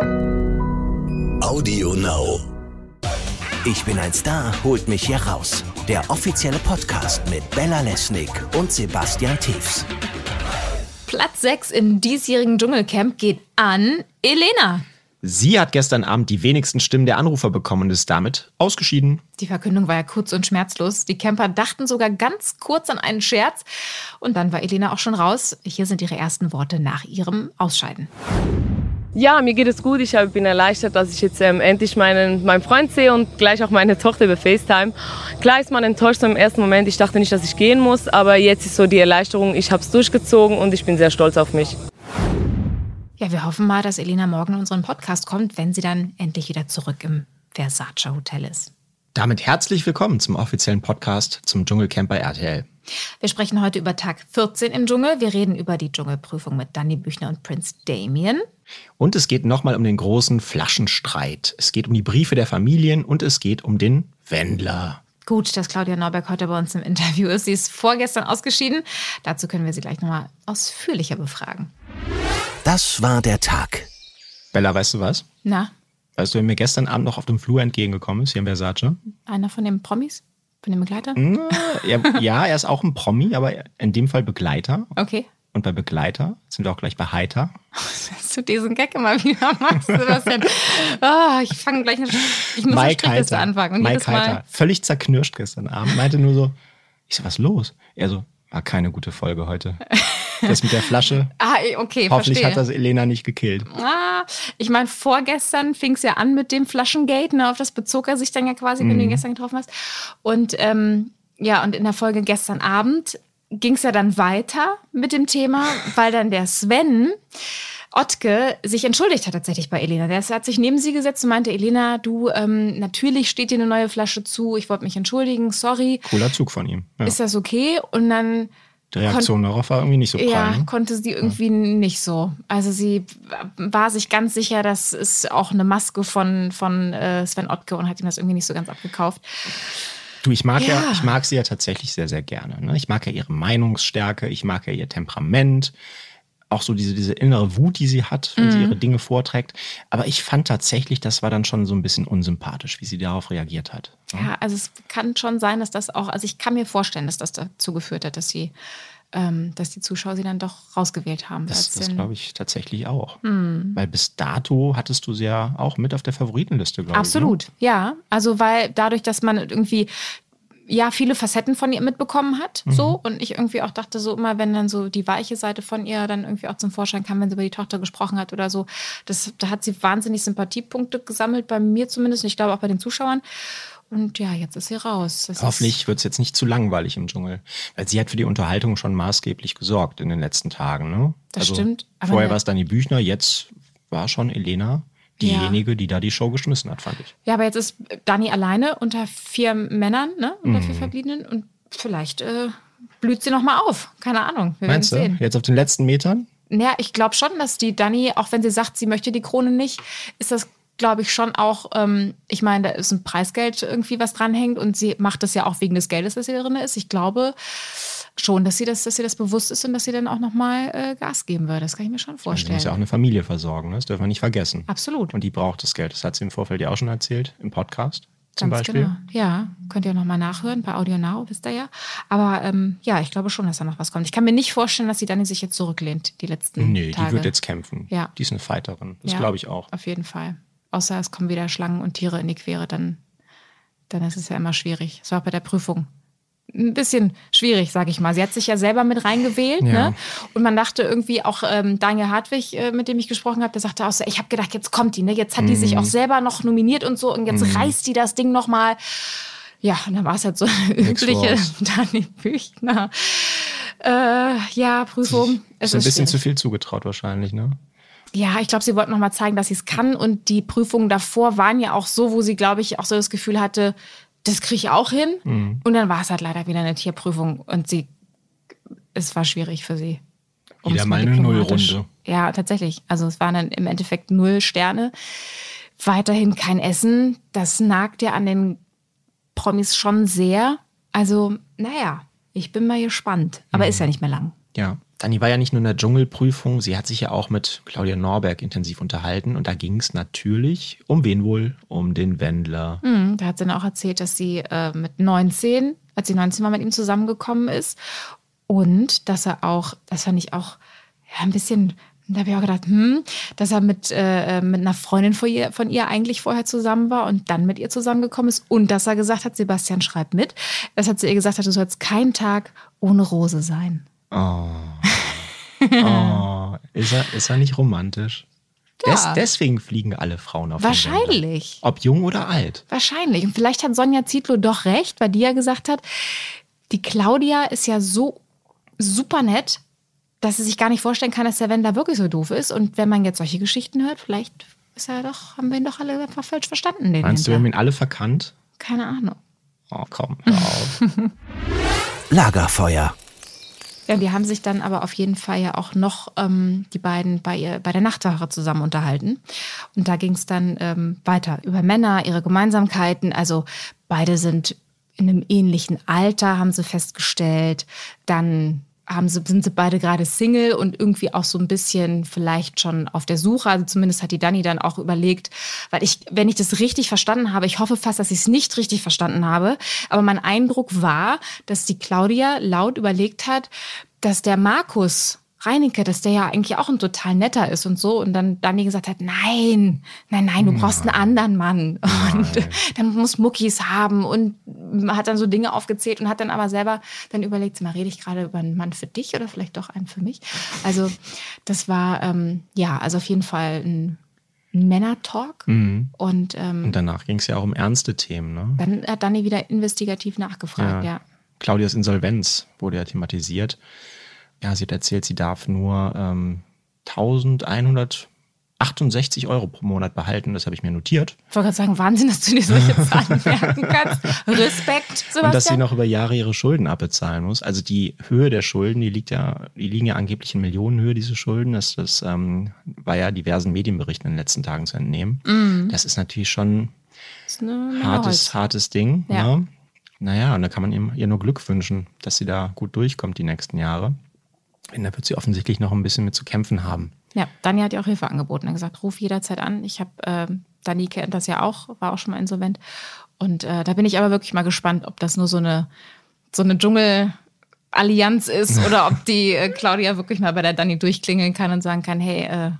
Audio Now. Ich bin ein Star, holt mich hier raus. Der offizielle Podcast mit Bella Lesnick und Sebastian Tiefs. Platz 6 im diesjährigen Dschungelcamp geht an Elena. Sie hat gestern Abend die wenigsten Stimmen der Anrufer bekommen und ist damit ausgeschieden. Die Verkündung war ja kurz und schmerzlos. Die Camper dachten sogar ganz kurz an einen Scherz. Und dann war Elena auch schon raus. Hier sind ihre ersten Worte nach ihrem Ausscheiden. Ja, mir geht es gut. Ich bin erleichtert, dass ich jetzt ähm, endlich meinen, meinen Freund sehe und gleich auch meine Tochter über FaceTime. Klar ist man enttäuscht im ersten Moment. Ich dachte nicht, dass ich gehen muss, aber jetzt ist so die Erleichterung. Ich habe es durchgezogen und ich bin sehr stolz auf mich. Ja, wir hoffen mal, dass Elena morgen in unseren Podcast kommt, wenn sie dann endlich wieder zurück im Versace Hotel ist. Damit herzlich willkommen zum offiziellen Podcast zum Dschungelcamp bei RTL. Wir sprechen heute über Tag 14 im Dschungel. Wir reden über die Dschungelprüfung mit Danny Büchner und Prince Damien. Und es geht nochmal um den großen Flaschenstreit. Es geht um die Briefe der Familien und es geht um den Wendler. Gut, dass Claudia Norberg heute bei uns im Interview ist. Sie ist vorgestern ausgeschieden. Dazu können wir sie gleich nochmal ausführlicher befragen. Das war der Tag. Bella, weißt du was? Na, Weißt du, wer mir gestern Abend noch auf dem Flur entgegengekommen ist, hier in Versace? einer von den Promis? Von den Begleitern? Hm, er, ja, er ist auch ein Promi, aber in dem Fall Begleiter. Okay. Und bei Begleiter sind wir auch gleich bei Heiter. Dass du diesen Gag immer wieder machst, Sebastian. Ah, ich fange gleich eine, ich muss eine Mike Strichliste Heiter. anfangen. Und Mike jedes Mal, Heiter. Völlig zerknirscht gestern Abend. Meinte nur so, ich so, was los? Er so, war keine gute Folge heute. Das mit der Flasche. Ah, okay, Hoffentlich verstehe. hat das Elena nicht gekillt. Ah, ich meine, vorgestern fing es ja an mit dem Flaschengate, ne? Auf das bezog er sich dann ja quasi, wenn du Mhm. ihn gestern getroffen hast. Und ähm, ja, und in der Folge gestern Abend ging es ja dann weiter mit dem Thema, weil dann der Sven Ottke sich entschuldigt hat tatsächlich bei Elena. Der hat sich neben sie gesetzt und meinte, Elena, du, ähm, natürlich steht dir eine neue Flasche zu, ich wollte mich entschuldigen, sorry. Cooler Zug von ihm. Ja. Ist das okay? Und dann Die Reaktion darauf war irgendwie nicht so prall. ja, ne? konnte sie irgendwie nicht so. Also sie war sich ganz sicher, das ist auch eine Maske von, von äh, Sven Ottke und hat ihm das irgendwie nicht so ganz abgekauft. Du, ich mag ja. Ja. ich mag sie ja tatsächlich sehr, sehr gerne. Ne? Ich mag ja ihre Meinungsstärke, ich mag ja ihr Temperament, auch so diese, diese innere Wut, die sie hat, wenn Mhm. sie ihre Dinge vorträgt. Aber ich fand tatsächlich, das war dann schon so ein bisschen unsympathisch, wie sie darauf reagiert hat. Ja, also es kann schon sein, dass das auch, also ich kann mir vorstellen, dass das dazu geführt hat, dass sie, ähm, dass die Zuschauer sie dann doch rausgewählt haben. Das, das glaube ich tatsächlich auch. Hm. Weil bis dato hattest du sie ja auch mit auf der Favoritenliste, glaube ich. ne? Absolut, ja. Also weil dadurch, dass man irgendwie ja viele Facetten von ihr mitbekommen hat, Mhm. so und ich irgendwie auch dachte so immer, wenn dann so die weiche Seite von ihr dann irgendwie auch zum Vorschein kam, wenn sie über die Tochter gesprochen hat oder so, das da hat sie wahnsinnig Sympathiepunkte gesammelt bei mir zumindest und ich glaube auch bei den Zuschauern. Und ja, jetzt ist sie raus. Das? Hoffentlich wird es jetzt nicht zu langweilig im Dschungel. Weil sie hat für die Unterhaltung schon maßgeblich gesorgt in den letzten Tagen. Ne? Das stimmt, aber Vorher ne- war es Dani Büchner, jetzt war schon Elena Ja. diejenige, die da die Show geschmissen hat, fand ich. Ja, aber jetzt ist Dani alleine unter vier Männern, ne? Unter Mhm. vier Verbliebenen und vielleicht äh, blüht sie noch mal auf. Keine Ahnung. Wir Meinst du? sehen. Jetzt auf den letzten Metern? Ja, ich glaube schon, dass die Dani, auch wenn sie sagt, sie möchte die Krone nicht, ist das, glaube ich, schon auch, ähm, ich meine, da ist ein Preisgeld irgendwie, was dranhängt und sie macht das ja auch wegen des Geldes, das sie drin ist. Ich glaube schon, dass sie das, dass sie das bewusst ist und dass sie dann auch nochmal äh, Gas geben würde. Das kann ich mir schon Sie vorstellen. muss ja auch eine Familie versorgen, ne? das dürfen wir nicht vergessen. Absolut. Und die braucht das Geld. Das hat sie im Vorfeld ja auch schon erzählt, im Podcast zum Ganz Beispiel. genau. Ja, könnt ihr nochmal nachhören bei Audio Now, wisst ihr ja. Aber ähm, ja, ich glaube schon, dass da noch was kommt. Ich kann mir nicht vorstellen, dass sie Dani sich jetzt zurücklehnt, die letzten Nee, Tage. die wird jetzt kämpfen. Ja. Die ist eine Fighterin. Das Ja, glaube ich auch. Auf jeden Fall. Außer es kommen wieder Schlangen und Tiere in die Quere, dann, dann ist es ja immer schwierig. Das war auch bei der Prüfung. Ein bisschen schwierig, sag ich mal. Sie hat sich ja selber mit reingewählt. Ja. Ne? Und man dachte irgendwie auch, ähm, Daniel Hartwig, äh, mit dem ich gesprochen habe, der sagte auch so, ich habe gedacht, jetzt kommt die, ne? Jetzt hat die sich auch selber noch nominiert und so und jetzt reißt die das Ding noch mal. Ja, und dann war es halt so eine übliche. Dani Büchner. Äh, ja, Prüfung. Es Ist ein bisschen schwierig. zu viel zugetraut wahrscheinlich, ne? Ja, ich glaube, sie wollten noch mal zeigen, dass sie es kann. Und die Prüfungen davor waren ja auch so, wo sie, glaube ich, auch so das Gefühl hatte, das kriege ich auch hin. Mhm. Und dann war es halt leider wieder eine Tierprüfung und sie, es war schwierig für sie. Wieder mal eine Nullrunde. Ja, tatsächlich. Also es waren dann im Endeffekt null Sterne. Weiterhin kein Essen. Das nagt ja an den Promis schon sehr. Also, naja, ich bin mal gespannt. Aber Mhm. ist ja nicht mehr lang. Ja. Dani war ja nicht nur in der Dschungelprüfung, sie hat sich ja auch mit Claudia Norberg intensiv unterhalten und da ging es natürlich um wen wohl? Um den Wendler. Mhm, da hat sie dann auch erzählt, dass sie äh, mit 19, als sie 19 war, mit ihm zusammengekommen ist. Und dass er auch, das fand ich auch ja, ein bisschen, da habe ich auch gedacht, hm, dass er mit, äh, mit einer Freundin von ihr, von ihr eigentlich vorher zusammen war und dann mit ihr zusammengekommen ist. Und dass er gesagt hat, Sebastian schreibt mit. Das hat sie ihr gesagt, du sollst keinen Tag ohne Rose sein. Oh. oh. Ist, er, ist er nicht romantisch? Ja. Des, deswegen fliegen alle Frauen auf. Wahrscheinlich. Ob jung oder alt. Wahrscheinlich. Und vielleicht hat Sonja Zietlow doch recht, weil die ja gesagt hat, die Claudia ist ja so super nett, dass sie sich gar nicht vorstellen kann, dass der Wendler wirklich so doof ist. Und wenn man jetzt solche Geschichten hört, vielleicht ist er doch, haben wir ihn doch alle einfach falsch verstanden. Den Meinst du, wir haben ihn alle verkannt? Keine Ahnung. Oh, komm, hör auf. Lagerfeuer. Ja, die haben sich dann aber auf jeden Fall ja auch noch ähm, die beiden bei, ihr, bei der Nachtwache zusammen unterhalten. Und da ging es dann ähm, weiter über Männer, ihre Gemeinsamkeiten. Also beide sind in einem ähnlichen Alter, haben sie festgestellt. Dann haben sie, sind sie beide gerade Single und irgendwie auch so ein bisschen vielleicht schon auf der Suche. Also zumindest hat die Dani dann auch überlegt, weil ich, wenn ich das richtig verstanden habe, ich hoffe fast, dass ich es nicht richtig verstanden habe, aber mein Eindruck war, dass die Claudia laut überlegt hat, dass der Markus Reinecke, dass der ja eigentlich auch ein total netter ist und so. Und dann Dani gesagt hat, nein, nein, nein, du brauchst einen anderen Mann. Und dann muss Muckis haben und hat dann so Dinge aufgezählt und hat dann aber selber dann überlegt, sag mal, rede ich gerade über einen Mann für dich oder vielleicht doch einen für mich? Also das war, ähm, ja, also auf jeden Fall ein Männer-Talk. Und ähm, Und danach ging es ja auch um ernste Themen. Ne? dann hat Dani wieder investigativ nachgefragt, ja. Claudias Insolvenz wurde ja thematisiert. Ja, sie hat erzählt, sie darf nur ähm, 1168 Euro pro Monat behalten. Das habe ich mir notiert. Ich wollte gerade sagen, Wahnsinn, dass du dir solche Zahlen merken kannst. Respekt, Sebastian. Und dass sie noch über Jahre ihre Schulden abbezahlen muss. Also die Höhe der Schulden, die liegt ja, die liegen ja angeblich in Millionenhöhe, diese Schulden. Das, das ähm, war ja diversen Medienberichten in den letzten Tagen zu entnehmen. Mhm. Das ist natürlich schon ist Menge hartes, hartes Ding. Ja. Ne? Naja, und da kann man ihr nur Glück wünschen, dass sie da gut durchkommt die nächsten Jahre. Denn da wird sie offensichtlich noch ein bisschen mit zu kämpfen haben. Ja, Dani hat ja auch Hilfe angeboten. Er hat gesagt, ruf jederzeit an. Ich habe, ähm, Dani kennt das ja auch, war auch schon mal insolvent. Und äh, da bin ich aber wirklich mal gespannt, ob das nur so eine, so eine Dschungel-Allianz ist oder ob die äh, Claudia wirklich mal bei der Dani durchklingeln kann und sagen kann, hey, äh,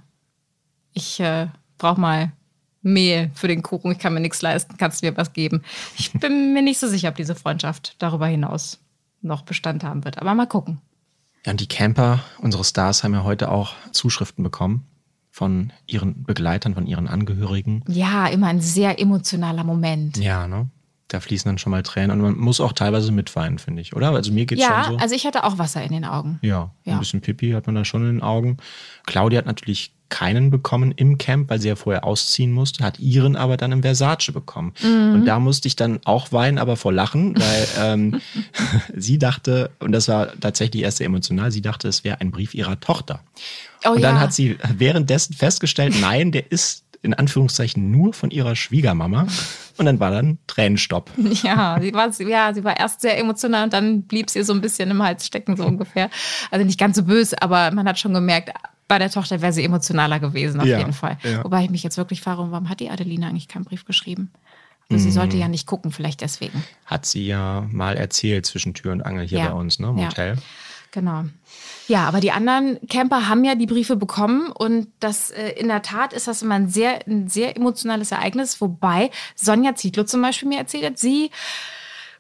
ich äh, brauche mal Mehl für den Kuchen, ich kann mir nichts leisten, kannst du mir was geben? Ich bin mir nicht so sicher, ob diese Freundschaft darüber hinaus noch Bestand haben wird. Aber mal gucken. Ja, und die Camper, unsere Stars, haben ja heute auch Zuschriften bekommen von ihren Begleitern, von ihren Angehörigen. Ja, immer ein sehr emotionaler Moment. Ja, ne? Da fließen dann schon mal Tränen und man muss auch teilweise mitweinen, finde ich, oder? Also mir geht's Ja, schon so. also ich hatte auch Wasser in den Augen. ja, ja. ein bisschen Pipi hat man da schon in den Augen. Claudia hat natürlich keinen bekommen im Camp, weil sie ja vorher ausziehen musste, hat ihren aber dann im Versace bekommen. Mhm. Und da musste ich dann auch weinen, aber vor Lachen, weil ähm, sie dachte, und das war tatsächlich erst sehr emotional, sie dachte, es wäre ein Brief ihrer Tochter. Oh und dann ja. hat sie währenddessen festgestellt, nein, der ist in Anführungszeichen nur von ihrer Schwiegermama. Und dann war dann Tränenstopp. Ja, sie war, ja, sie war erst sehr emotional und dann blieb sie so ein bisschen im Hals stecken, so ungefähr. Also nicht ganz so böse, aber man hat schon gemerkt, bei der Tochter wäre sie emotionaler gewesen, auf Ja, jeden Fall. ja. Wobei ich mich jetzt wirklich frage, warum hat die Adeline eigentlich keinen Brief geschrieben? Also sie sollte Mhm. ja nicht gucken, vielleicht deswegen. Hat sie ja mal erzählt zwischen Tür und Angel hier Ja. bei uns, ne, im Ja. Hotel. Genau. Ja, aber die anderen Camper haben ja die Briefe bekommen und das äh, in der Tat ist das immer ein sehr, ein sehr emotionales Ereignis, wobei Sonja Zietlow zum Beispiel mir erzählt hat, sie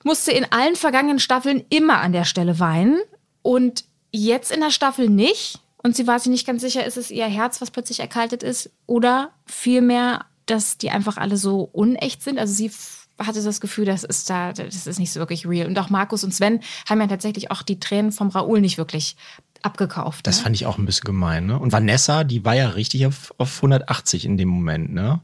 musste in allen vergangenen Staffeln immer an der Stelle weinen und jetzt in der Staffel nicht. Und sie war sich nicht ganz sicher, ist es ihr Herz, was plötzlich erkaltet ist oder vielmehr, dass die einfach alle so unecht sind. Also sie hatte das Gefühl, das ist da, das ist nicht so wirklich real. Und auch Markus und Sven haben ja tatsächlich auch die Tränen vom Raoul nicht wirklich abgekauft. Das ne? fand ich auch ein bisschen gemein, ne? Und Vanessa, die war ja richtig auf, auf 180 in dem Moment, ne?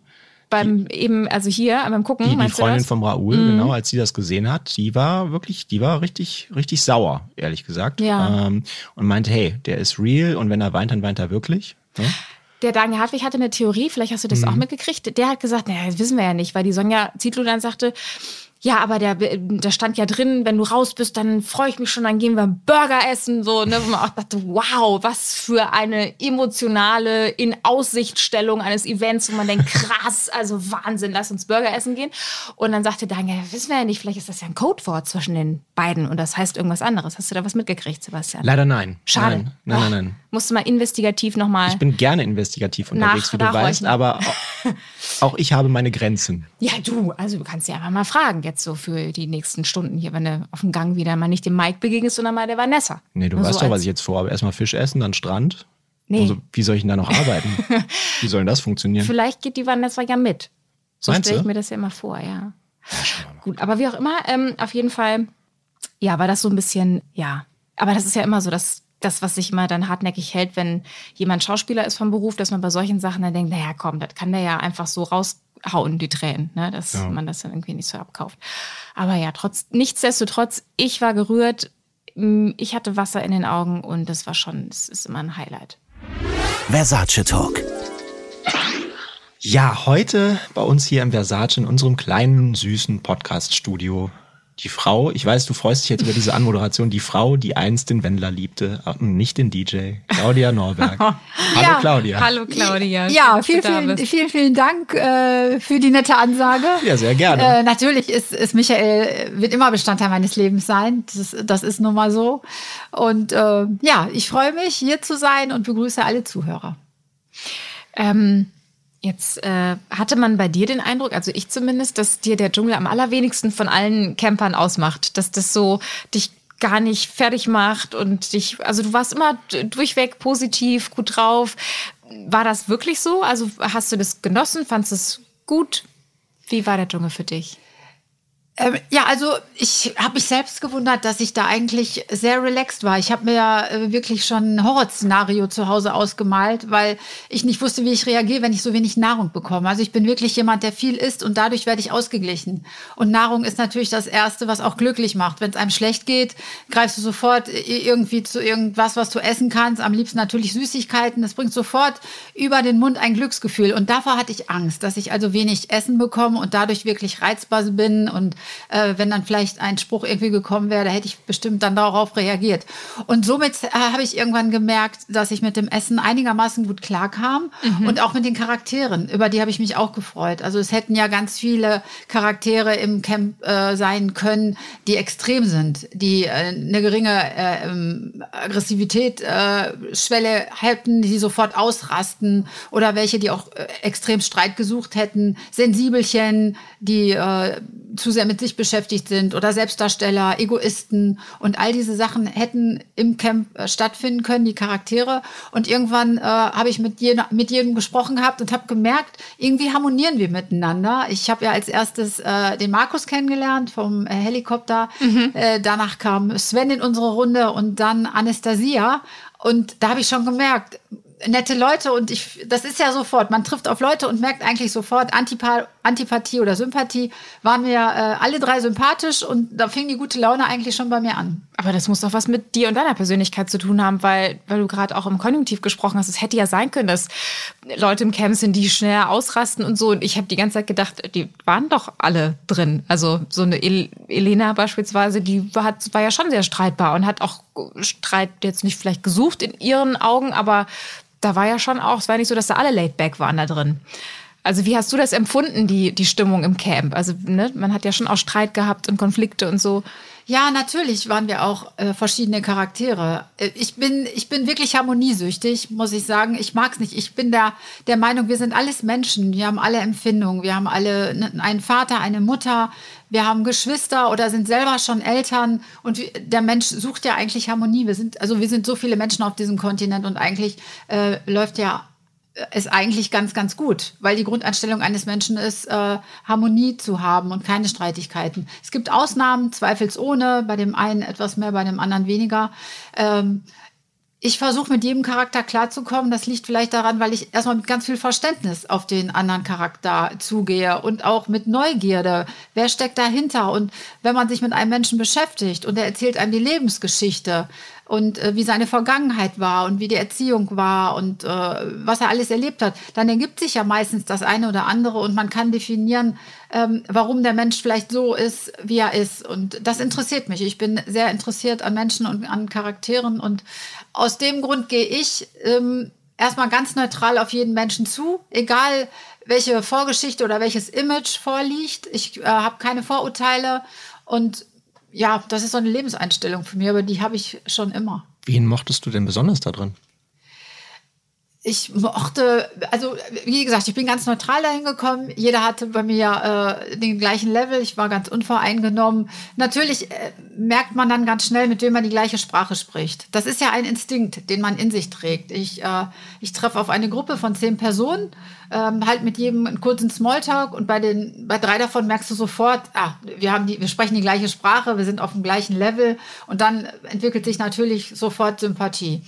Beim eben, also hier beim Gucken, Die, die Freundin? Mhm. vom Raoul, genau, als sie das gesehen hat, die war wirklich, die war richtig, richtig sauer, ehrlich gesagt. Ja. Ähm, und meinte, hey, der ist real und wenn er weint, dann weint er wirklich. Ne? Der Daniel Hartwig hatte eine Theorie, vielleicht hast du das Mhm. auch mitgekriegt. Der hat gesagt, naja, das wissen wir ja nicht, weil die Sonja Zietlow dann sagte, ja, aber der, da stand ja drin, wenn du raus bist, dann freue ich mich schon, dann gehen wir Burger essen, so, ne, wo man auch dachte, wow, was für eine emotionale In-Aussichtstellung eines Events, wo man denkt, krass, also Wahnsinn, lass uns Burger essen gehen. Und dann sagte Daniel, ja, wissen wir ja nicht, vielleicht ist das ja ein Codewort zwischen den beiden und das heißt irgendwas anderes. Hast du da was mitgekriegt, Sebastian? Leider nein. Schade. Nein, nein, nein. nein. Musst du mal investigativ nochmal. Ich bin gerne investigativ unterwegs, wie du weißt, aber auch, auch ich habe meine Grenzen. Ja, du, also du kannst ja einfach mal fragen, jetzt so für die nächsten Stunden hier, wenn du auf dem Gang wieder mal nicht dem Mike begegnest, sondern mal der Vanessa. Nee, du Nur weißt so doch, was ich jetzt vorhabe. Erstmal Fisch essen, dann Strand. Nee. Also, wie soll ich denn da noch arbeiten? wie soll denn das funktionieren? Vielleicht geht die Vanessa ja mit. So stelle ich mir das ja immer vor, ja. Gut, aber wie auch immer, ähm, auf jeden Fall, ja, war das so ein bisschen, ja. Aber das ist ja immer so, dass das, was sich immer dann hartnäckig hält, wenn jemand Schauspieler ist vom Beruf, dass man bei solchen Sachen dann denkt, naja, komm, das kann der ja einfach so raushauen, die Tränen, ne? dass Ja. man das dann irgendwie nicht so abkauft. Aber ja, trotz, nichtsdestotrotz, ich war gerührt, mm, ich hatte Wasser in den Augen und das war schon, es ist immer ein Highlight. Versace Talk. Ja, heute bei uns hier im Versace in unserem kleinen, süßen Podcast-Studio. Die Frau, ich weiß, du freust dich jetzt über diese Anmoderation, die Frau, die einst den Wendler liebte, äh, nicht den DJ, Claudia Norberg. Hallo Ja, Claudia. Hallo Claudia. Ja, vielen, vielen, vielen, vielen Dank äh, für die nette Ansage. Ja, sehr gerne. Äh, natürlich ist, ist Michael, äh, wird immer Bestandteil meines Lebens sein. Das ist, das ist nun mal so. Und äh, ja, ich freue mich, hier zu sein und begrüße alle Zuhörer. Ähm, jetzt äh, hatte man bei dir den Eindruck, also ich zumindest, dass dir der Dschungel am allerwenigsten von allen Campern ausmacht, dass das so dich gar nicht fertig macht und dich, also du warst immer durchweg positiv, gut drauf. War das wirklich so? Also hast du das genossen? Fandest du es gut? Wie war der Dschungel für dich? Ähm, ja, also ich habe mich selbst gewundert, dass ich da eigentlich sehr relaxed war. Ich habe mir ja äh, wirklich schon ein Horrorszenario zu Hause ausgemalt, weil ich nicht wusste, wie ich reagiere, wenn ich so wenig Nahrung bekomme. Also ich bin wirklich jemand, der viel isst und dadurch werde ich ausgeglichen. Und Nahrung ist natürlich das Erste, was auch glücklich macht. Wenn es einem schlecht geht, greifst du sofort irgendwie zu irgendwas, was du essen kannst. Am liebsten natürlich Süßigkeiten. Das bringt sofort über den Mund ein Glücksgefühl. Und davor hatte ich Angst, dass ich also wenig Essen bekomme und dadurch wirklich reizbar bin und äh, wenn dann vielleicht ein Spruch irgendwie gekommen wäre, da hätte ich bestimmt dann darauf reagiert. Und somit äh, habe ich irgendwann gemerkt, dass ich mit dem Essen einigermaßen gut klarkam und auch mit den Charakteren. Über die habe ich mich auch gefreut. Also es hätten ja ganz viele Charaktere im Camp äh, sein können, die extrem sind, die äh, eine geringe äh, ähm, Aggressivität, äh, Schwelle hätten, die sofort ausrasten oder welche, die auch extrem Streit gesucht hätten, Sensibelchen, die zu sehr mit sich beschäftigt sind oder Selbstdarsteller, Egoisten und all diese Sachen hätten im Camp äh, stattfinden können, die Charaktere. Und irgendwann äh, habe ich mit, jedem mit jedem gesprochen gehabt und habe gemerkt, irgendwie harmonieren wir miteinander. Ich habe ja als erstes äh, den Markus kennengelernt vom äh, Helikopter. Äh, danach kam Sven in unsere Runde und dann Anastasia. Und da habe ich schon gemerkt, nette Leute und ich, das ist ja sofort, man trifft auf Leute und merkt eigentlich sofort Antipa Antipathie oder Sympathie, waren mir äh, alle drei sympathisch und da fing die gute Laune eigentlich schon bei mir an. Aber das muss doch was mit dir und deiner Persönlichkeit zu tun haben, weil, weil du gerade auch im Konjunktiv gesprochen hast. Es hätte ja sein können, dass Leute im Camp sind, die schneller ausrasten und so. Und ich habe die ganze Zeit gedacht, die waren doch alle drin. Also so eine El Elena beispielsweise, die war, war ja schon sehr streitbar und hat auch Streit jetzt nicht vielleicht gesucht in ihren Augen, aber da war ja schon auch, es war nicht so, dass da alle laid back waren da drin. Also wie hast du das empfunden, die, die Stimmung im Camp? Also ne, man hat ja schon auch Streit gehabt und Konflikte und so. Ja, natürlich waren wir auch äh, verschiedene Charaktere. Äh, Ich bin, ich bin wirklich harmoniesüchtig, muss ich sagen. Ich mag's nicht. Ich bin der, der Meinung, wir sind alles Menschen. Wir haben alle Empfindungen. Wir haben alle n- einen Vater, eine Mutter. Wir haben Geschwister oder sind selber schon Eltern. Und der Mensch sucht ja eigentlich Harmonie. Wir sind, also wir sind so viele Menschen auf diesem Kontinent und eigentlich äh, läuft ja ist eigentlich ganz, ganz gut, weil die Grundeinstellung eines Menschen ist, äh, Harmonie zu haben und keine Streitigkeiten. Es gibt Ausnahmen, zweifelsohne, bei dem einen etwas mehr, bei dem anderen weniger. Ähm, ich versuche mit jedem Charakter klarzukommen. Das liegt vielleicht daran, weil ich erstmal mit ganz viel Verständnis auf den anderen Charakter zugehe und auch mit Neugierde. Wer steckt dahinter? Und wenn man sich mit einem Menschen beschäftigt und er erzählt einem die Lebensgeschichte, und äh, wie seine Vergangenheit war und wie die Erziehung war und äh, was er alles erlebt hat, dann ergibt sich ja meistens das eine oder andere und man kann definieren, ähm, warum der Mensch vielleicht so ist, wie er ist. Und das interessiert mich. Ich bin sehr interessiert an Menschen und an Charakteren und aus dem Grund gehe ich ähm, erstmal ganz neutral auf jeden Menschen zu, egal welche Vorgeschichte oder welches Image vorliegt. Ich äh, habe keine Vorurteile und ja, das ist so eine Lebenseinstellung für mich, aber die habe ich schon immer. Wen mochtest du denn besonders da drin? Ich mochte, also wie gesagt, ich bin ganz neutral dahin gekommen. Jeder hatte bei mir äh, den gleichen Level. Ich war ganz unvoreingenommen. Natürlich äh, merkt man dann ganz schnell, mit wem man die gleiche Sprache spricht. Das ist ja ein Instinkt, den man in sich trägt. Ich, äh, ich treffe auf eine Gruppe von zehn Personen, ähm, halt mit jedem einen kurzen Smalltalk und bei den bei drei davon merkst du sofort, ah, wir haben die, wir sprechen die gleiche Sprache, wir sind auf dem gleichen Level und dann entwickelt sich natürlich sofort Sympathie.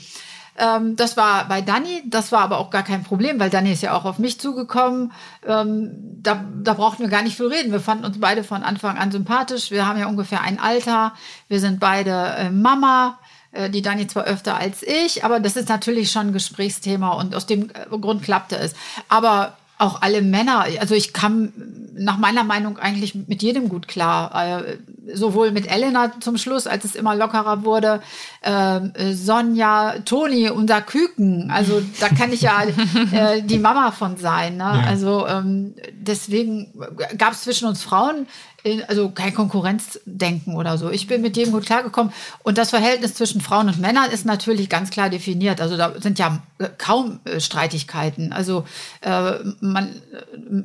Ähm, das war bei Dani, das war aber auch gar kein Problem, weil Dani ist ja auch auf mich zugekommen. Ähm, da, da brauchten wir gar nicht viel reden. Wir fanden uns beide von Anfang an sympathisch. Wir haben ja ungefähr ein Alter. Wir sind beide äh, Mama. Äh, die Dani zwar öfter als ich, aber das ist natürlich schon ein Gesprächsthema und aus dem äh, Grund klappte es. Aber auch alle Männer, also ich kam nach meiner Meinung eigentlich mit jedem gut klar. Äh, sowohl mit Elena zum Schluss, als es immer lockerer wurde, äh, Sonja, Toni, unser Küken. Also da kann ich ja äh, die Mama von sein. Ne? Ja. Also ähm, deswegen gab es zwischen uns Frauen also kein Konkurrenzdenken oder so. Ich bin mit dem gut klargekommen. Und das Verhältnis zwischen Frauen und Männern ist natürlich ganz klar definiert. Also da sind ja äh, kaum äh, Streitigkeiten. Also äh, man,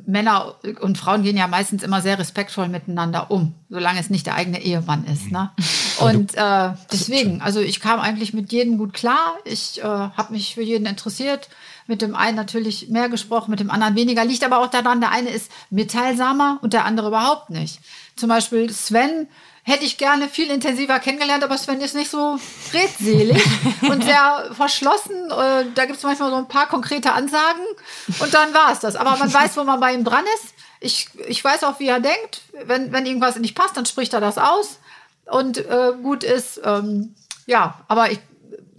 Männer und Frauen gehen ja meistens immer sehr respektvoll miteinander um, solange es nicht der eigene Ehemann ist. Ne? Und äh, deswegen, also ich kam eigentlich mit jedem gut klar. Ich äh, habe mich für jeden interessiert mit dem einen natürlich mehr gesprochen, mit dem anderen weniger. Liegt aber auch daran, der eine ist mitteilsamer und der andere überhaupt nicht. Zum Beispiel Sven hätte ich gerne viel intensiver kennengelernt, aber Sven ist nicht so redselig und sehr verschlossen. Äh, da gibt es manchmal so ein paar konkrete Ansagen und dann war es das. Aber man weiß, wo man bei ihm dran ist. Ich, ich weiß auch, wie er denkt. Wenn, wenn irgendwas nicht passt, dann spricht er das aus und äh, gut ist. Ähm, ja, aber ich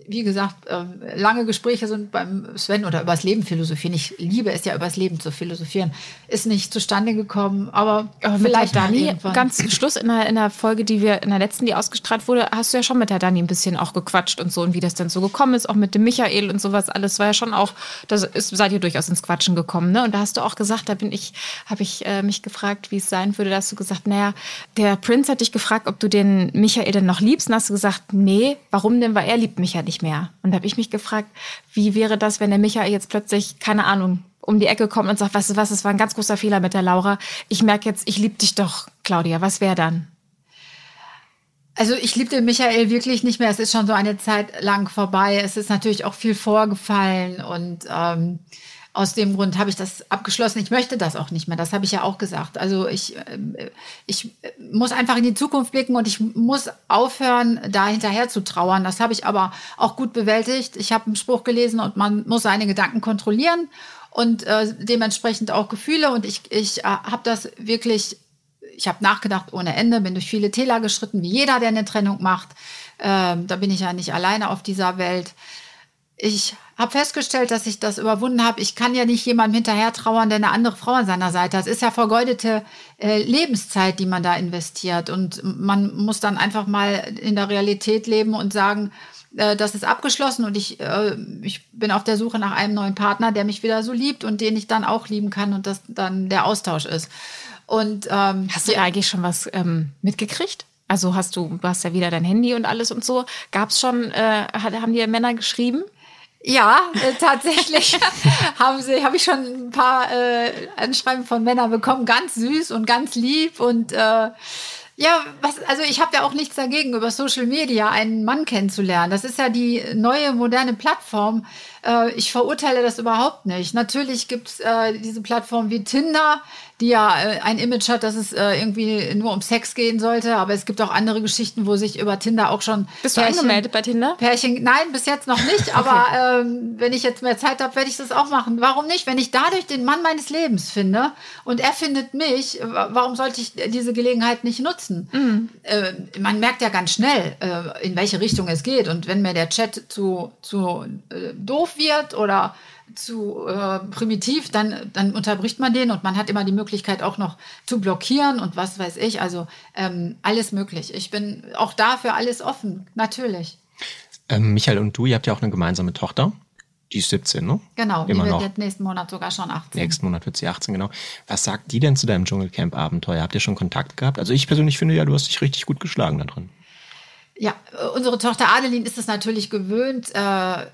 wie gesagt, ähm, lange Gespräche sind beim Sven oder übers Leben philosophieren. Ich liebe es ja, übers Leben zu philosophieren. Ist nicht zustande gekommen, aber, aber vielleicht Dani, ganz zum Schluss in der, in der Folge, die wir in der letzten, die ausgestrahlt wurde, hast du ja schon mit der Dani ein bisschen auch gequatscht und so und wie das dann so gekommen ist, auch mit dem Michael und sowas alles war ja schon auch, da seid ihr durchaus ins Quatschen gekommen, ne? Und da hast du auch gesagt, da bin ich, habe ich äh, mich gefragt, wie es sein würde, da hast du gesagt, naja, der Prinz hat dich gefragt, ob du den Michael denn noch liebst und hast du gesagt, nee, warum denn, weil er liebt mich ja nicht mehr. Und da habe ich mich gefragt, wie wäre das, wenn der Michael jetzt plötzlich, keine Ahnung, um die Ecke kommt und sagt, weißt du was, es war ein ganz großer Fehler mit der Laura. Ich merke jetzt, ich liebe dich doch, Claudia. Was wäre dann? Also ich liebe den Michael wirklich nicht mehr. Es ist schon so eine Zeit lang vorbei. Es ist natürlich auch viel vorgefallen und ähm, aus dem Grund habe ich das abgeschlossen. Ich möchte das auch nicht mehr. Das habe ich ja auch gesagt. Also ich, äh, ich muss einfach in die Zukunft blicken und ich muss aufhören, da hinterher zu trauern. Das habe ich aber auch gut bewältigt. Ich habe einen Spruch gelesen und man muss seine Gedanken kontrollieren und äh, dementsprechend auch Gefühle. Und ich, ich äh, habe das wirklich, ich habe nachgedacht ohne Ende, bin durch viele Täler geschritten, wie jeder, der eine Trennung macht. Ähm, da bin ich ja nicht alleine auf dieser Welt. Ich habe festgestellt, dass ich das überwunden habe. Ich kann ja nicht jemandem hinterher trauern, der eine andere Frau an seiner Seite hat. Es ist ja vergeudete äh, Lebenszeit, die man da investiert. Und man muss dann einfach mal in der Realität leben und sagen, äh, das ist abgeschlossen und ich, äh, ich bin auf der Suche nach einem neuen Partner, der mich wieder so liebt und den ich dann auch lieben kann und das dann der Austausch ist. Und ähm, hast du eigentlich schon was ähm, mitgekriegt? Also hast du, du hast ja wieder dein Handy und alles und so. Gab es schon, äh, haben dir Männer geschrieben? Ja, äh, tatsächlich haben sie, habe ich schon ein paar äh, Anschreiben von Männern bekommen, ganz süß und ganz lieb und äh, ja, was, also ich habe ja auch nichts dagegen, über Social Media einen Mann kennenzulernen. Das ist ja die neue moderne Plattform. Äh, ich verurteile das überhaupt nicht. Natürlich gibt's äh, diese Plattformen wie Tinder, die ja äh, ein Image hat, dass es äh, irgendwie nur um Sex gehen sollte. Aber es gibt auch andere Geschichten, wo sich über Tinder auch schon. Bist du angemeldet bei Tinder? Pärchen, nein, bis jetzt noch nicht. Aber ähm, wenn ich jetzt mehr Zeit habe, werde ich das auch machen. Warum nicht? Wenn ich dadurch den Mann meines Lebens finde und er findet mich, äh, warum sollte ich diese Gelegenheit nicht nutzen? Mhm. Äh, man merkt ja ganz schnell, äh, in welche Richtung es geht. Und wenn mir der Chat zu, zu äh, doof wird oder zu äh, primitiv, dann, dann unterbricht man den und man hat immer die Möglichkeit auch noch zu blockieren und was weiß ich. Also ähm, alles möglich. Ich bin auch dafür alles offen, natürlich. Ähm, Michael und du, ihr habt ja auch eine gemeinsame Tochter. Die ist 17, ne? Genau, die Immer wird noch. jetzt nächsten Monat sogar schon 18. Nächsten Monat wird sie 18, genau. Was sagt die denn zu deinem Dschungelcamp-Abenteuer? Habt ihr schon Kontakt gehabt? Also ich persönlich finde ja, du hast dich richtig gut geschlagen da drin. Ja, äh, unsere Tochter Adeline ist es natürlich gewöhnt, äh,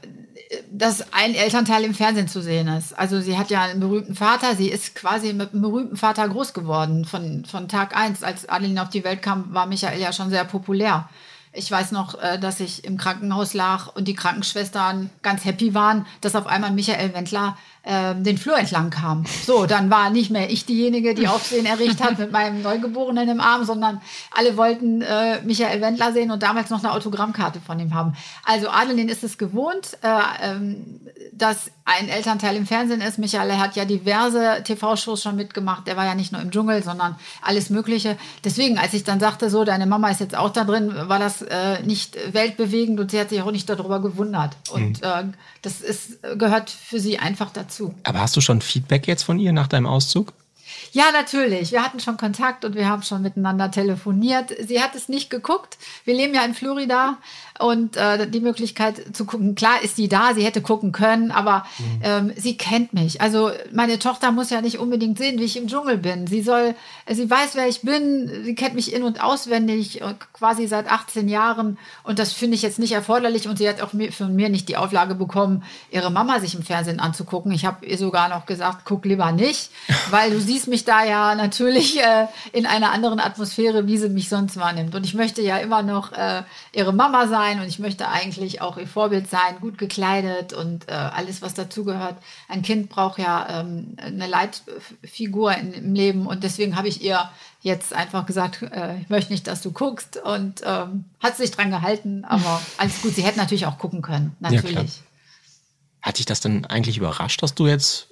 dass ein Elternteil im Fernsehen zu sehen ist. Also sie hat ja einen berühmten Vater, sie ist quasi mit einem berühmten Vater groß geworden. Von, von Tag eins, als Adeline auf die Welt kam, war Michael ja schon sehr populär. Ich weiß noch, äh, dass ich im Krankenhaus lag und die Krankenschwestern ganz happy waren, dass auf einmal Michael Wendler äh, den Flur entlang kam. So, dann war nicht mehr ich diejenige, die Aufsehen erregt hat mit meinem Neugeborenen im Arm, sondern alle wollten äh, Michael Wendler sehen und damals noch eine Autogrammkarte von ihm haben. Also Adeline ist es gewohnt, äh, ähm, dass ein Elternteil im Fernsehen ist. Michael hat ja diverse TV-Shows schon mitgemacht. Der war ja nicht nur im Dschungel, sondern alles Mögliche. Deswegen, als ich dann sagte, so, deine Mama ist jetzt auch da drin, war das äh, nicht weltbewegend und sie hat sich auch nicht darüber gewundert. Und äh, das ist, gehört für sie einfach dazu. Aber hast du schon Feedback jetzt von ihr nach deinem Auszug? Ja, natürlich. Wir hatten schon Kontakt und wir haben schon miteinander telefoniert. Sie hat es nicht geguckt. Wir leben ja in Florida und äh, die Möglichkeit zu gucken, klar ist sie da, sie hätte gucken können, aber ähm, sie kennt mich. Also meine Tochter muss ja nicht unbedingt sehen, wie ich im Dschungel bin. Sie soll, sie weiß, wer ich bin, sie kennt mich in- und auswendig, äh, quasi seit 18 Jahren und das finde ich jetzt nicht erforderlich und sie hat auch mir, von mir nicht die Auflage bekommen, ihre Mama sich im Fernsehen anzugucken. Ich habe ihr sogar noch gesagt, guck lieber nicht, weil du siehst mich da ja natürlich äh, in einer anderen Atmosphäre, wie sie mich sonst wahrnimmt. Und ich möchte ja immer noch äh, ihre Mama sein und ich möchte eigentlich auch ihr Vorbild sein, gut gekleidet und äh, alles, was dazugehört. Ein Kind braucht ja ähm, eine Leitfigur in, im Leben und deswegen habe ich ihr jetzt einfach gesagt, äh, ich möchte nicht, dass du guckst und ähm, hat sich dran gehalten, aber alles gut. Sie hätte natürlich auch gucken können, natürlich. Hat dich das denn eigentlich überrascht, dass du jetzt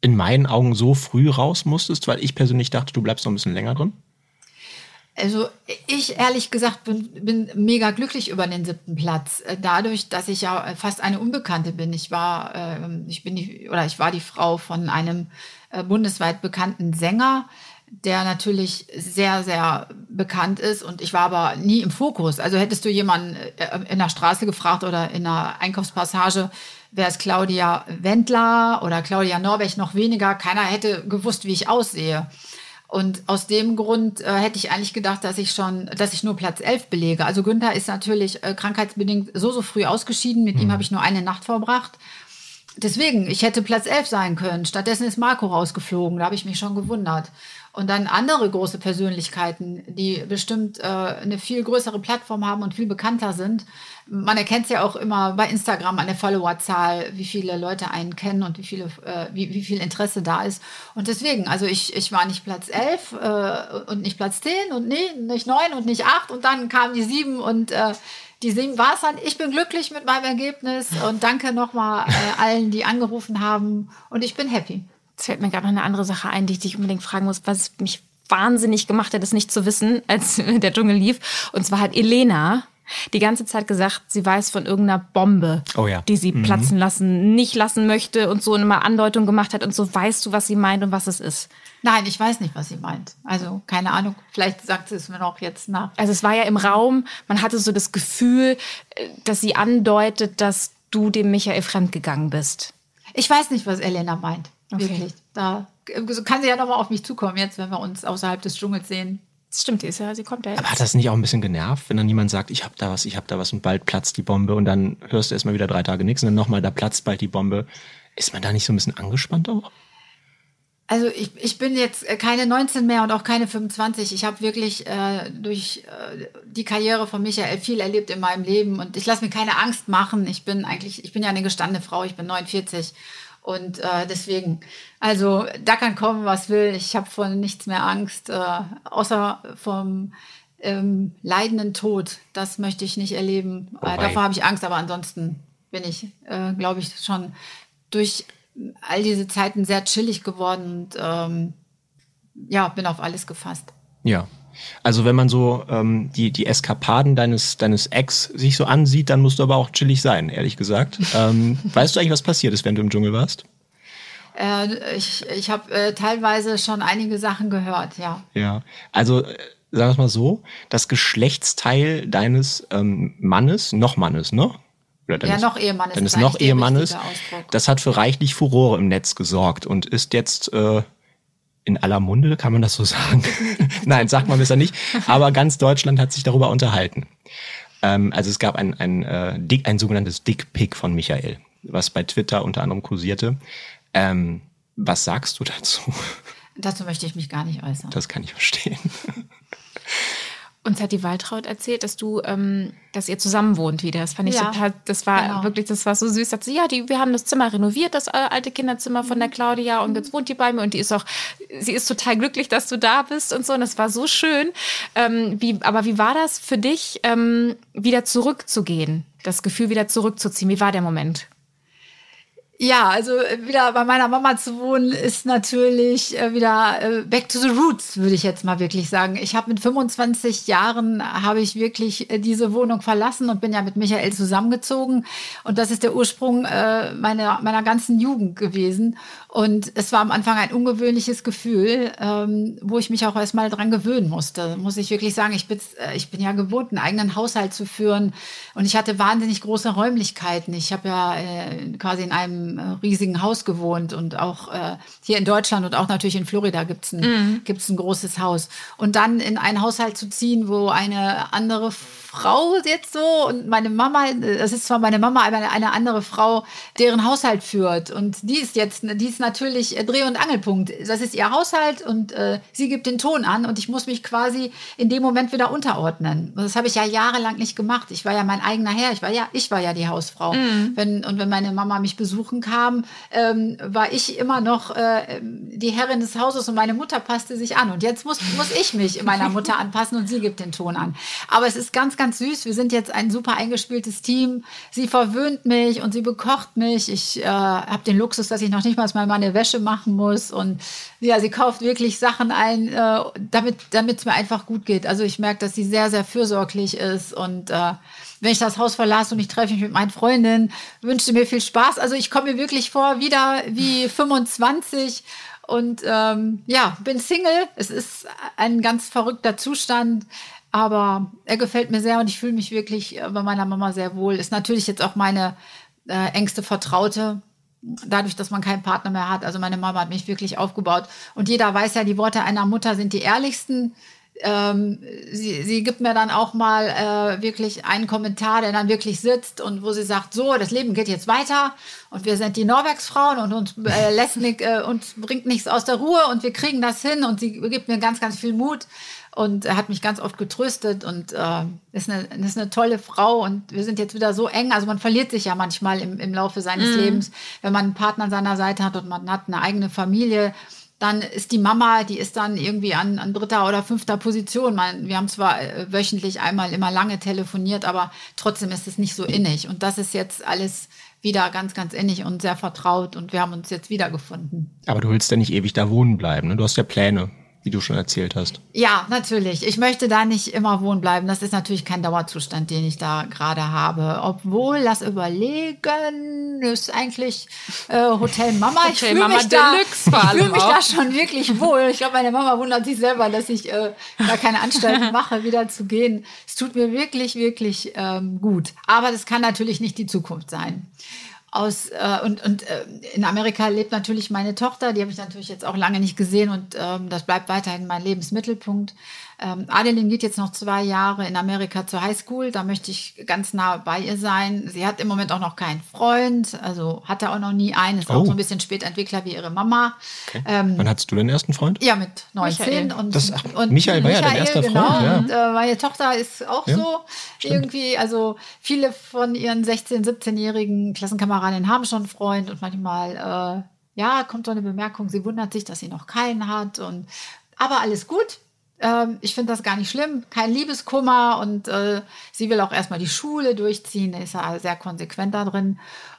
in meinen Augen so früh raus musstest? Weil ich persönlich dachte, du bleibst noch ein bisschen länger drin. Also ich ehrlich gesagt bin, bin mega glücklich über den siebten Platz. Äh, Dadurch, dass ich ja fast eine Unbekannte bin. Ich war, ähm, ich bin die, oder ich war die Frau von einem äh, bundesweit bekannten Sänger, der natürlich sehr, sehr bekannt ist. Und ich war aber nie im Fokus. Also hättest du jemanden äh, in der Straße gefragt oder in einer Einkaufspassage, wäre es Claudia Wendler oder Claudia Norberg noch weniger. Keiner hätte gewusst, wie ich aussehe. Und aus dem Grund äh, hätte ich eigentlich gedacht, dass ich schon, dass ich nur Platz 11 belege. Also Günther ist natürlich äh, krankheitsbedingt so, so früh ausgeschieden. Mit ihm habe ich nur eine Nacht verbracht. Deswegen, ich hätte Platz 11 sein können. Stattdessen ist Marco rausgeflogen. Da habe ich mich schon gewundert. Und dann andere große Persönlichkeiten, die bestimmt äh, eine viel größere Plattform haben und viel bekannter sind. Man erkennt es ja auch immer bei Instagram an der Followerzahl, wie viele Leute einen kennen und wie, viele, äh, wie, wie viel Interesse da ist. Und deswegen, also ich, ich war nicht Platz 11 äh, und nicht Platz 10 und nee, nicht 9 und nicht 8 und dann kamen die 7 und äh, die 7 war es dann. Ich bin glücklich mit meinem Ergebnis und danke nochmal äh, allen, die angerufen haben und ich bin happy. Jetzt fällt mir gerade noch eine andere Sache ein, die ich dich unbedingt fragen muss, was mich wahnsinnig gemacht hat, es nicht zu wissen, als der Dschungel lief. Und zwar hat Elena die ganze Zeit gesagt, sie weiß von irgendeiner Bombe, Oh ja. die sie platzen lassen, nicht lassen möchte und so eine mal Andeutung gemacht hat und so weißt du, was sie meint und was es ist. Nein, ich weiß nicht, was sie meint. Also keine Ahnung. Vielleicht sagt sie es mir noch jetzt nach. Also es war ja im Raum, man hatte so das Gefühl, äh, dass sie andeutet, dass du dem Michael fremdgegangen bist. Ich weiß nicht, was Elena meint. Okay. Wirklich. Da so kann sie ja noch mal auf mich zukommen jetzt, wenn wir uns außerhalb des Dschungels sehen. Das stimmt, die ist ja, sie kommt ja jetzt. Aber hat das nicht auch ein bisschen genervt, wenn dann jemand sagt, ich hab da was, ich hab da was und bald platzt die Bombe und dann hörst du erstmal wieder drei Tage nichts und dann nochmal, da platzt bald die Bombe. Ist man da nicht so ein bisschen angespannt auch? Also ich, ich bin jetzt keine 19 mehr und auch keine 25. Ich habe wirklich äh, durch äh, die Karriere von Michael viel erlebt in meinem Leben und ich lasse mir keine Angst machen. Ich bin eigentlich, ich bin ja eine gestandene Frau, ich bin 49 und äh, deswegen, also da kann kommen, was will. Ich habe vor nichts mehr Angst, äh, außer vom ähm, leidenden Tod. Das möchte ich nicht erleben. Oh äh, davor habe ich Angst, aber ansonsten bin ich, äh, glaube ich, schon durch all diese Zeiten sehr chillig geworden und ähm, ja, bin auf alles gefasst. Ja. Also wenn man so ähm, die, die Eskapaden deines, deines Ex sich so ansieht, dann musst du aber auch chillig sein, ehrlich gesagt. ähm, weißt du eigentlich, was passiert ist, wenn du im Dschungel warst? Äh, ich ich habe äh, teilweise schon einige Sachen gehört, ja. Ja. Also äh, sagen wir es mal so, das Geschlechtsteil deines ähm, Mannes, noch Mannes, ne? Oder ja, noch Ehemannes. Deines ist noch Ehemannes, das hat für reichlich Furore im Netz gesorgt und ist jetzt äh, in aller Munde, kann man das so sagen? Nein, sagt man besser nicht. Aber ganz Deutschland hat sich darüber unterhalten. Ähm, also es gab ein, ein, äh, Dick, ein sogenanntes Dickpick von Michael, was bei Twitter unter anderem kursierte. Ähm, was sagst du dazu? Dazu möchte ich mich gar nicht äußern. Das kann ich verstehen. Uns hat die Waltraud erzählt, dass du, ähm, dass ihr zusammen wohnt wieder. Das fand ich Ja, total, das war genau. wirklich, das war so süß. Sagt sie, ja, die, wir haben das Zimmer renoviert, das äh, alte Kinderzimmer von Mhm. der Claudia und jetzt wohnt die bei mir und die ist auch, sie ist total glücklich, dass du da bist und so. Und das war so schön. Ähm, wie, aber wie war das für dich, ähm, wieder zurückzugehen? Das Gefühl, wieder zurückzuziehen. Wie war der Moment? Ja, also äh, wieder bei meiner Mama zu wohnen, ist natürlich äh, wieder äh, back to the roots, würde ich jetzt mal wirklich sagen. Ich habe mit 25 Jahren habe ich wirklich diese Wohnung verlassen und bin ja mit Michael zusammengezogen. Und das ist der Ursprung meiner, meiner ganzen Jugend gewesen. Und es war am Anfang ein ungewöhnliches Gefühl, ähm, wo ich mich auch erstmal dran gewöhnen musste. Muss ich wirklich sagen, ich bin, äh, ich bin ja gewohnt, einen eigenen Haushalt zu führen. Und ich hatte wahnsinnig große Räumlichkeiten. Ich habe ja äh, quasi in einem äh, riesigen Haus gewohnt und auch äh, hier in Deutschland und auch natürlich in Florida gibt's ein, gibt's ein großes Haus. Und dann in einen Haushalt zu ziehen, wo eine andere Frau jetzt so und meine Mama, äh, das ist zwar meine Mama, aber eine, eine andere Frau, deren Haushalt führt. Und die ist jetzt, die ist natürlich äh, Dreh- und Angelpunkt. Das ist ihr Haushalt und äh, sie gibt den Ton an und ich muss mich quasi in dem Moment wieder unterordnen. Und das habe ich ja jahrelang nicht gemacht. Ich war ja mein eigener Herr. Ich war ja, ich war ja die Hausfrau. Wenn, und wenn meine Mama mich besuchen kam, ähm, war ich immer noch äh, die Herrin des Hauses und meine Mutter passte sich an. Und jetzt muss, muss ich mich meiner Mutter anpassen und sie gibt den Ton an. Aber es ist ganz, ganz süß. Wir sind jetzt ein super eingespieltes Team. Sie verwöhnt mich und sie bekocht mich. Ich äh, habe den Luxus, dass ich noch nicht mal meine Wäsche machen muss. Und ja, sie kauft wirklich Sachen ein, äh, damit es mir einfach gut geht. Also ich merke, dass sie sehr, sehr fürsorglich ist und äh, wenn ich das Haus verlasse und ich treffe mich mit meinen Freundinnen, wünsche mir viel Spaß. Also ich komme mir wirklich vor, wieder wie 25 und ähm, ja, bin Single. Es ist ein ganz verrückter Zustand, aber er gefällt mir sehr und ich fühle mich wirklich bei meiner Mama sehr wohl. Ist natürlich jetzt auch meine äh, engste Vertraute. Dadurch, dass man keinen Partner mehr hat. Also meine Mama hat mich wirklich aufgebaut. Und jeder weiß ja, die Worte einer Mutter sind die ehrlichsten ähm, sie, sie gibt mir dann auch mal äh, wirklich einen Kommentar, der dann wirklich sitzt und wo sie sagt, so, das Leben geht jetzt weiter und wir sind die Norwegsfrauen und uns äh, lässt nicht, äh, uns bringt nichts aus der Ruhe und wir kriegen das hin und sie gibt mir ganz, ganz viel Mut und äh, hat mich ganz oft getröstet und äh, ist, eine, ist eine tolle Frau und wir sind jetzt wieder so eng, also man verliert sich ja manchmal im, im Laufe seines Lebens, wenn man einen Partner an seiner Seite hat und man hat eine eigene Familie, dann ist die Mama, die ist dann irgendwie an, an dritter oder fünfter Position. Man, wir haben zwar äh, wöchentlich einmal immer lange telefoniert, aber trotzdem ist es nicht so innig. Und das ist jetzt alles wieder ganz, ganz innig und sehr vertraut und wir haben uns jetzt wiedergefunden. Aber du willst ja nicht ewig da wohnen bleiben. Ne? Du hast ja Pläne, wie du schon erzählt hast. Ja, natürlich. Ich möchte da nicht immer wohnen bleiben. Das ist natürlich kein Dauerzustand, den ich da gerade habe. Obwohl das Überlegen ist eigentlich äh, Hotel Mama. ich fühle mich, da, ich fühl mich da schon wirklich wohl. Ich glaube, meine Mama wundert sich selber, dass ich äh, da keine Anstalten mache, wieder zu gehen. Es tut mir wirklich, wirklich ähm, gut. Aber das kann natürlich nicht die Zukunft sein. Aus äh, und, und äh, in Amerika lebt natürlich meine Tochter, die habe ich natürlich jetzt auch lange nicht gesehen und ähm, das bleibt weiterhin mein Lebensmittelpunkt. Ähm, Adeline geht jetzt noch zwei Jahre in Amerika zur Highschool. Da möchte ich ganz nah bei ihr sein. Sie hat im Moment auch noch keinen Freund, also hatte auch noch nie einen. Ist Oh. auch so ein bisschen Spätentwickler wie ihre Mama. Okay. Ähm, Wann hattest du den ersten Freund? ja, mit 19. Michael. Und, Das- ach, Michael war ja dein erster genau, Freund, ja. Und äh, meine Tochter ist auch Ja, so irgendwie. Also viele von ihren 16-, 17-jährigen Klassenkameradinnen haben schon einen Freund und manchmal, äh, ja, kommt so eine Bemerkung, sie wundert sich, dass sie noch keinen hat. Und, aber alles gut. Ähm, ich finde das gar nicht schlimm. Kein Liebeskummer und äh, sie will auch erstmal die Schule durchziehen. Ist er sehr konsequent da drin.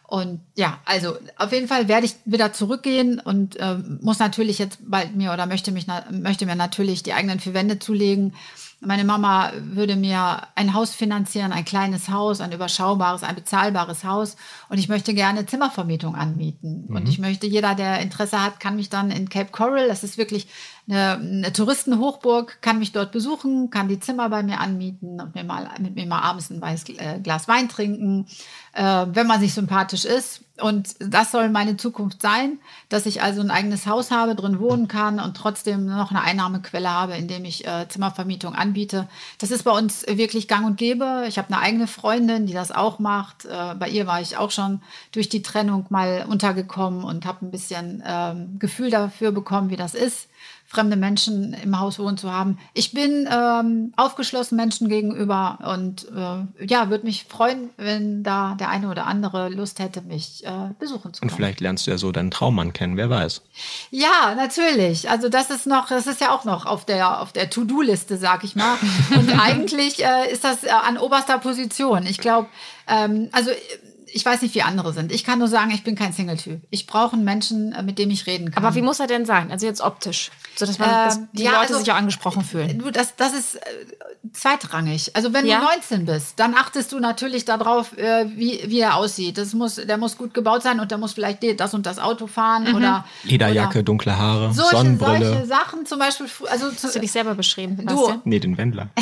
Und ja, also auf jeden Fall werde ich wieder zurückgehen und ähm, muss natürlich jetzt bald mir oder möchte mich möchte mir natürlich die eigenen vier Wände zulegen. Meine Mama würde mir ein Haus finanzieren, ein kleines Haus, ein überschaubares, ein bezahlbares Haus. Und ich möchte gerne Zimmervermietung anmieten. Und ich möchte, jeder, der Interesse hat, kann mich dann in Cape Coral, das ist wirklich eine, eine Touristenhochburg, kann mich dort besuchen, kann die Zimmer bei mir anmieten und mir mal, mit mir mal abends ein weißes äh, Glas Wein trinken, äh, wenn man sich sympathisch ist. Und das soll meine Zukunft sein, dass ich also ein eigenes Haus habe, drin wohnen kann und trotzdem noch eine Einnahmequelle habe, indem ich äh, Zimmervermietung anbiete. Das ist bei uns wirklich gang und gäbe. Ich habe eine eigene Freundin, die das auch macht. Äh, bei ihr war ich auch schon durch die Trennung mal untergekommen und habe ein bisschen ähm, Gefühl dafür bekommen, wie das ist fremde Menschen im Haus wohnen zu haben. Ich bin ähm, aufgeschlossen Menschen gegenüber und äh, ja, würde mich freuen, wenn da der eine oder andere Lust hätte, mich äh, besuchen zu Und kommen. vielleicht lernst du ja so deinen Traummann kennen, wer weiß. Ja, natürlich. Also das ist noch, das ist ja auch noch auf der auf der To-Do-Liste, sag ich mal. Und eigentlich äh, ist das äh, an oberster Position. Ich glaube, ähm, also ich weiß nicht, wie andere sind. Ich kann nur sagen, ich bin kein Single-Typ. Ich brauche einen Menschen, äh, mit dem ich reden kann. Aber wie muss er denn sein? Also jetzt optisch, sodass man, dass Ähm, die ja, Leute also- sich auch angesprochen fühlen. Du, das, das ist äh, zweitrangig. Also wenn Ja? du 19 bist, dann achtest du natürlich darauf, äh, wie, wie er aussieht. Das muss, der muss gut gebaut sein und der muss vielleicht das und das Auto fahren oder Lederjacke, oder dunkle Haare, solche, Sonnenbrille. solche Sachen zum Beispiel. Also zu, Hast du dich selber beschrieben, du? Nee, den Wendler.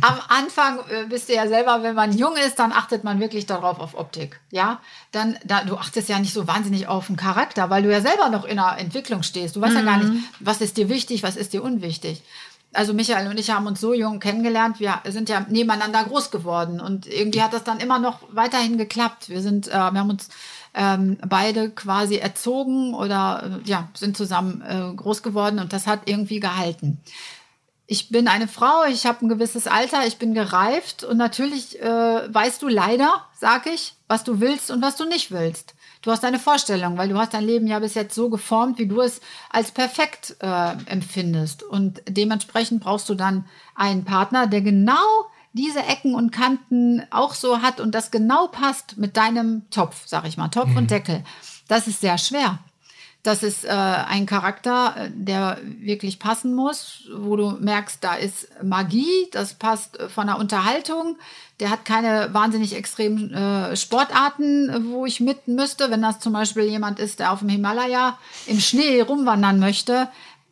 am Anfang äh, bist du ja selber, wenn man jung ist, dann achtet man wirklich darauf auf Optik. Ja, dann da, du achtest ja nicht so wahnsinnig auf den Charakter, weil du ja selber noch in der Entwicklung stehst. Du weißt ja gar nicht, was ist dir wichtig, was ist dir unwichtig. Also Michael und ich haben uns so jung kennengelernt, wir sind ja nebeneinander groß geworden und irgendwie hat das dann immer noch weiterhin geklappt. Wir sind, äh, wir haben uns ähm, beide quasi erzogen oder äh, ja sind zusammen äh, groß geworden und das hat irgendwie gehalten ich bin eine Frau, ich habe ein gewisses Alter, ich bin gereift und natürlich äh, weißt du leider, sag ich, was du willst und was du nicht willst. Du hast deine Vorstellung, weil du hast dein Leben ja bis jetzt so geformt, wie du es als perfekt äh, empfindest. Und dementsprechend brauchst du dann einen Partner, der genau diese Ecken und Kanten auch so hat und das genau passt mit deinem Topf, sag ich mal, Topf und Deckel. Das ist sehr schwer. Das ist äh, ein Charakter, äh, der wirklich passen muss, wo du merkst, da ist Magie, das passt äh, von der Unterhaltung. Der hat keine wahnsinnig extremen äh, Sportarten, wo ich mit müsste. Wenn das zum Beispiel jemand ist, der auf dem Himalaya im Schnee rumwandern möchte,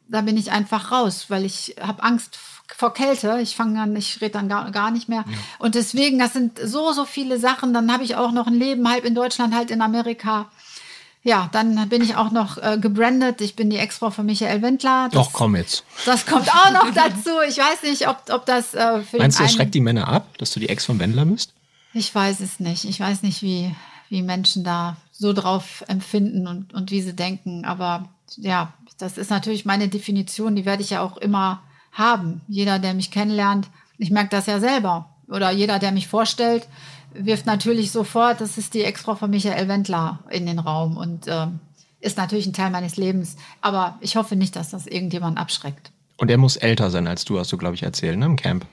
da bin ich einfach raus, weil ich habe Angst vor Kälte. Ich fange an, ich rede dann gar, gar nicht mehr. Und deswegen, das sind so, so viele Sachen. Dann habe ich auch noch ein Leben, halb in Deutschland, halb in Amerika. Ja, dann bin ich auch noch äh, gebrandet. Ich bin die Ex-Frau von Michael Wendler. Das, Doch, komm jetzt. Das kommt auch noch dazu. Ich weiß nicht, ob, ob das äh, für Meinst du, das schreckt die Männer ab, dass du die Ex von Wendler bist? Ich weiß es nicht. Ich weiß nicht, wie, wie Menschen da so drauf empfinden und, und wie sie denken. Aber ja, das ist natürlich meine Definition, die werde ich ja auch immer haben. Jeder, der mich kennenlernt, ich merke das ja selber. Oder jeder, der mich vorstellt, wirft natürlich sofort, das ist die Ex-Frau von Michael Wendler in den Raum und ähm, ist natürlich ein Teil meines Lebens. Aber ich hoffe nicht, dass das irgendjemand abschreckt. Und er muss älter sein als du, hast du, glaube ich, erzählt, ne, im Camp.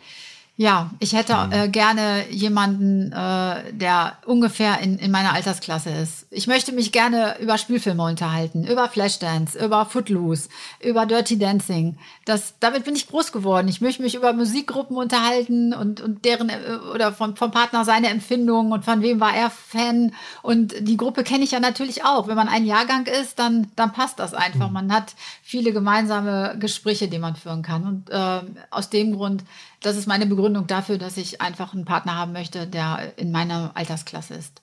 Ja, ich hätte äh, gerne jemanden, äh, der ungefähr in, in meiner Altersklasse ist. Ich möchte mich gerne über Spielfilme unterhalten, über Flashdance, über Footloose, über Dirty Dancing. Das, damit bin ich groß geworden. Ich möchte mich über Musikgruppen unterhalten und, und deren äh, oder vom, vom Partner seine Empfindungen und von wem war er Fan. Und die Gruppe kenne ich ja natürlich auch. Wenn man ein Jahrgang ist, dann, dann passt das einfach. Man hat viele gemeinsame Gespräche, die man führen kann. Und äh, aus dem Grund, das ist meine Begründung dafür, dass ich einfach einen Partner haben möchte, der in meiner Altersklasse ist.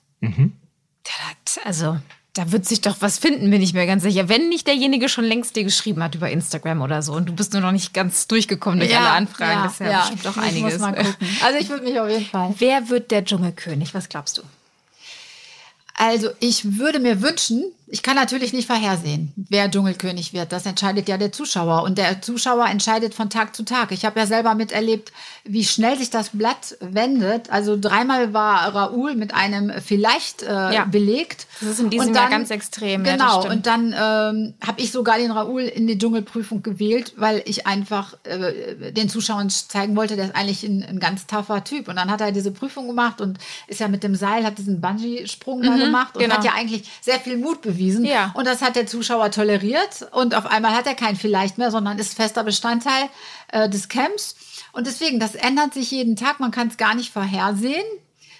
Also, da wird sich doch was finden, bin ich mir ganz sicher. Wenn nicht derjenige schon längst dir geschrieben hat über Instagram oder so und du bist nur noch nicht ganz durchgekommen durch alle Anfragen. Ja, das ist ja, ja. doch ich einiges. Muss mal gucken. Also ich würde mich auf jeden Fall. Wer wird der Dschungelkönig? Was glaubst du? Also ich würde mir wünschen, ich kann natürlich nicht vorhersehen, wer Dschungelkönig wird. Das entscheidet ja der Zuschauer. Und der Zuschauer entscheidet von Tag zu Tag. Ich habe ja selber miterlebt, wie schnell sich das Blatt wendet. Also dreimal war Raoul mit einem vielleicht äh, Ja. belegt. Das ist in diesem Und Jahr ganz extrem, ja, Genau. stimmt. und dann ähm, habe ich sogar den Raoul in die Dschungelprüfung gewählt, weil ich einfach äh, den Zuschauern zeigen wollte, der ist eigentlich ein, ein ganz taffer Typ. Und dann hat er diese Prüfung gemacht und ist ja mit dem Seil, hat diesen Bungee-Sprung da gemacht und genau. hat ja eigentlich sehr viel Mut bewiesen. Ja. Und das hat der Zuschauer toleriert. Und auf einmal hat er kein Vielleicht mehr, sondern ist fester Bestandteil äh, des Camps. Und deswegen, das ändert sich jeden Tag. Man kann es gar nicht vorhersehen.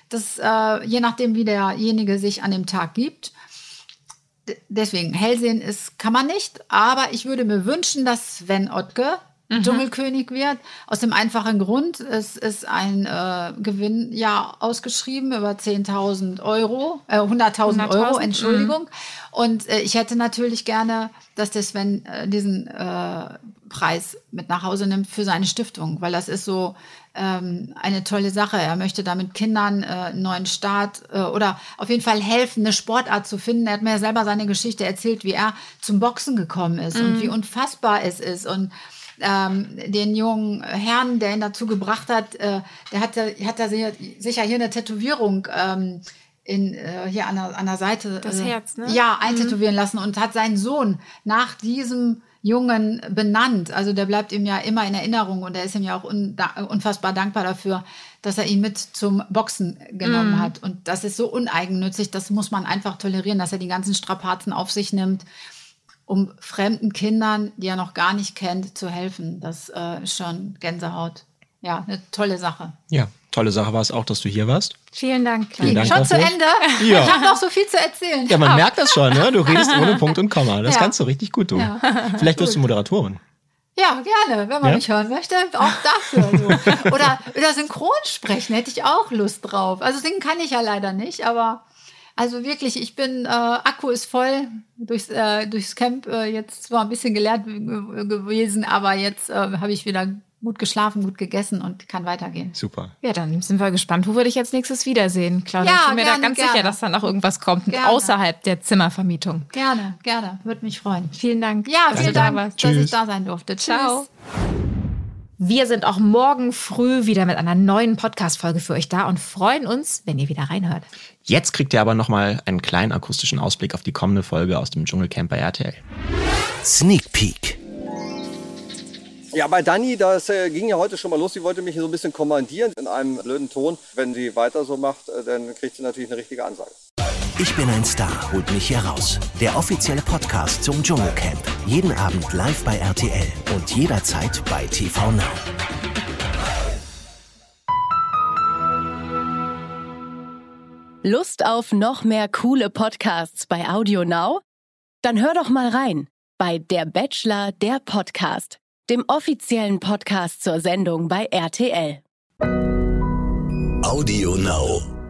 Das, äh, je nachdem, wie derjenige sich an dem Tag gibt. D- Deswegen, Hellsehen ist, kann man nicht. Aber ich würde mir wünschen, dass Sven Ottke Dschungelkönig wird. Aus dem einfachen Grund, es ist ein äh, Gewinn ja ausgeschrieben über 10.000 Euro, äh, 100.000 Euro, 100.000, Entschuldigung. Und äh, ich hätte natürlich gerne, dass der Sven äh, diesen äh, Preis mit nach Hause nimmt für seine Stiftung, weil das ist so ähm, eine tolle Sache. Er möchte damit Kindern äh, einen neuen Start äh, oder auf jeden Fall helfen, eine Sportart zu finden. Er hat mir ja selber seine Geschichte erzählt, wie er zum Boxen gekommen ist und wie unfassbar es ist und ähm, den jungen Herrn, der ihn dazu gebracht hat, äh, der hat, ja- hat da sicher, sicher hier eine Tätowierung ähm, in, äh, hier an der, an der Seite. Das äh, Herz, ne? Ja, eintätowieren lassen und hat seinen Sohn nach diesem Jungen benannt. Also der bleibt ihm ja immer in Erinnerung und er ist ihm ja auch unda- unfassbar dankbar dafür, dass er ihn mit zum Boxen genommen hat. Und das ist so uneigennützig, das muss man einfach tolerieren, dass er die ganzen Strapazen auf sich nimmt um fremden Kindern, die er noch gar nicht kennt, zu helfen. Das äh, ist schon Gänsehaut. Ja, eine tolle Sache. Ja, tolle Sache war es auch, dass du hier warst. Vielen Dank. Vielen Dank schon dafür. zu Ende? Ja. Ich habe noch so viel zu erzählen. Ja, man merkt das schon, ne? Du redest ohne Punkt und Komma. Das Ja. kannst du richtig gut tun. Vielleicht wirst du Moderatorin. Ja, gerne, wenn man Ja? mich hören möchte, auch dafür. So. Oder, oder synchron sprechen, hätte ich auch Lust drauf. Also singen kann ich ja leider nicht, aber also wirklich, ich bin, äh, Akku ist voll durchs, äh, durchs Camp äh, jetzt zwar ein bisschen gelehrt äh, gewesen, aber jetzt äh, habe ich wieder gut geschlafen, gut gegessen und kann weitergehen. Super. Ja, dann sind wir gespannt, wo wir dich jetzt nächstes wiedersehen, Claudia. Ja, ich bin mir da gerne, ganz gerne. sicher, dass da noch irgendwas kommt, Gerne. außerhalb der Zimmervermietung. Gerne, gerne, würde mich freuen. Vielen Dank. Ja, dass vielen du da Dank, warst. dass Tschüss. ich da sein durfte. Ciao. Tschüss. Wir sind auch morgen früh wieder mit einer neuen Podcast-Folge für euch da und freuen uns, wenn ihr wieder reinhört. Jetzt kriegt ihr aber nochmal einen kleinen akustischen Ausblick auf die kommende Folge aus dem Dschungelcamp bei RTL. Sneak Peek. Ja, bei Dani, das äh, ging ja heute schon mal los. Sie wollte mich so ein bisschen kommandieren in einem blöden Ton. Wenn sie weiter so macht, äh, dann kriegt sie natürlich eine richtige Ansage. Ich bin ein Star, holt mich hier raus. Der offizielle Podcast zum Dschungelcamp. Jeden Abend live bei RTL und jederzeit bei TV Now. Lust auf noch mehr coole Podcasts bei Audio Now? Dann hör doch mal rein bei Der Bachelor, der Podcast, dem offiziellen Podcast zur Sendung bei RTL. Audio Now.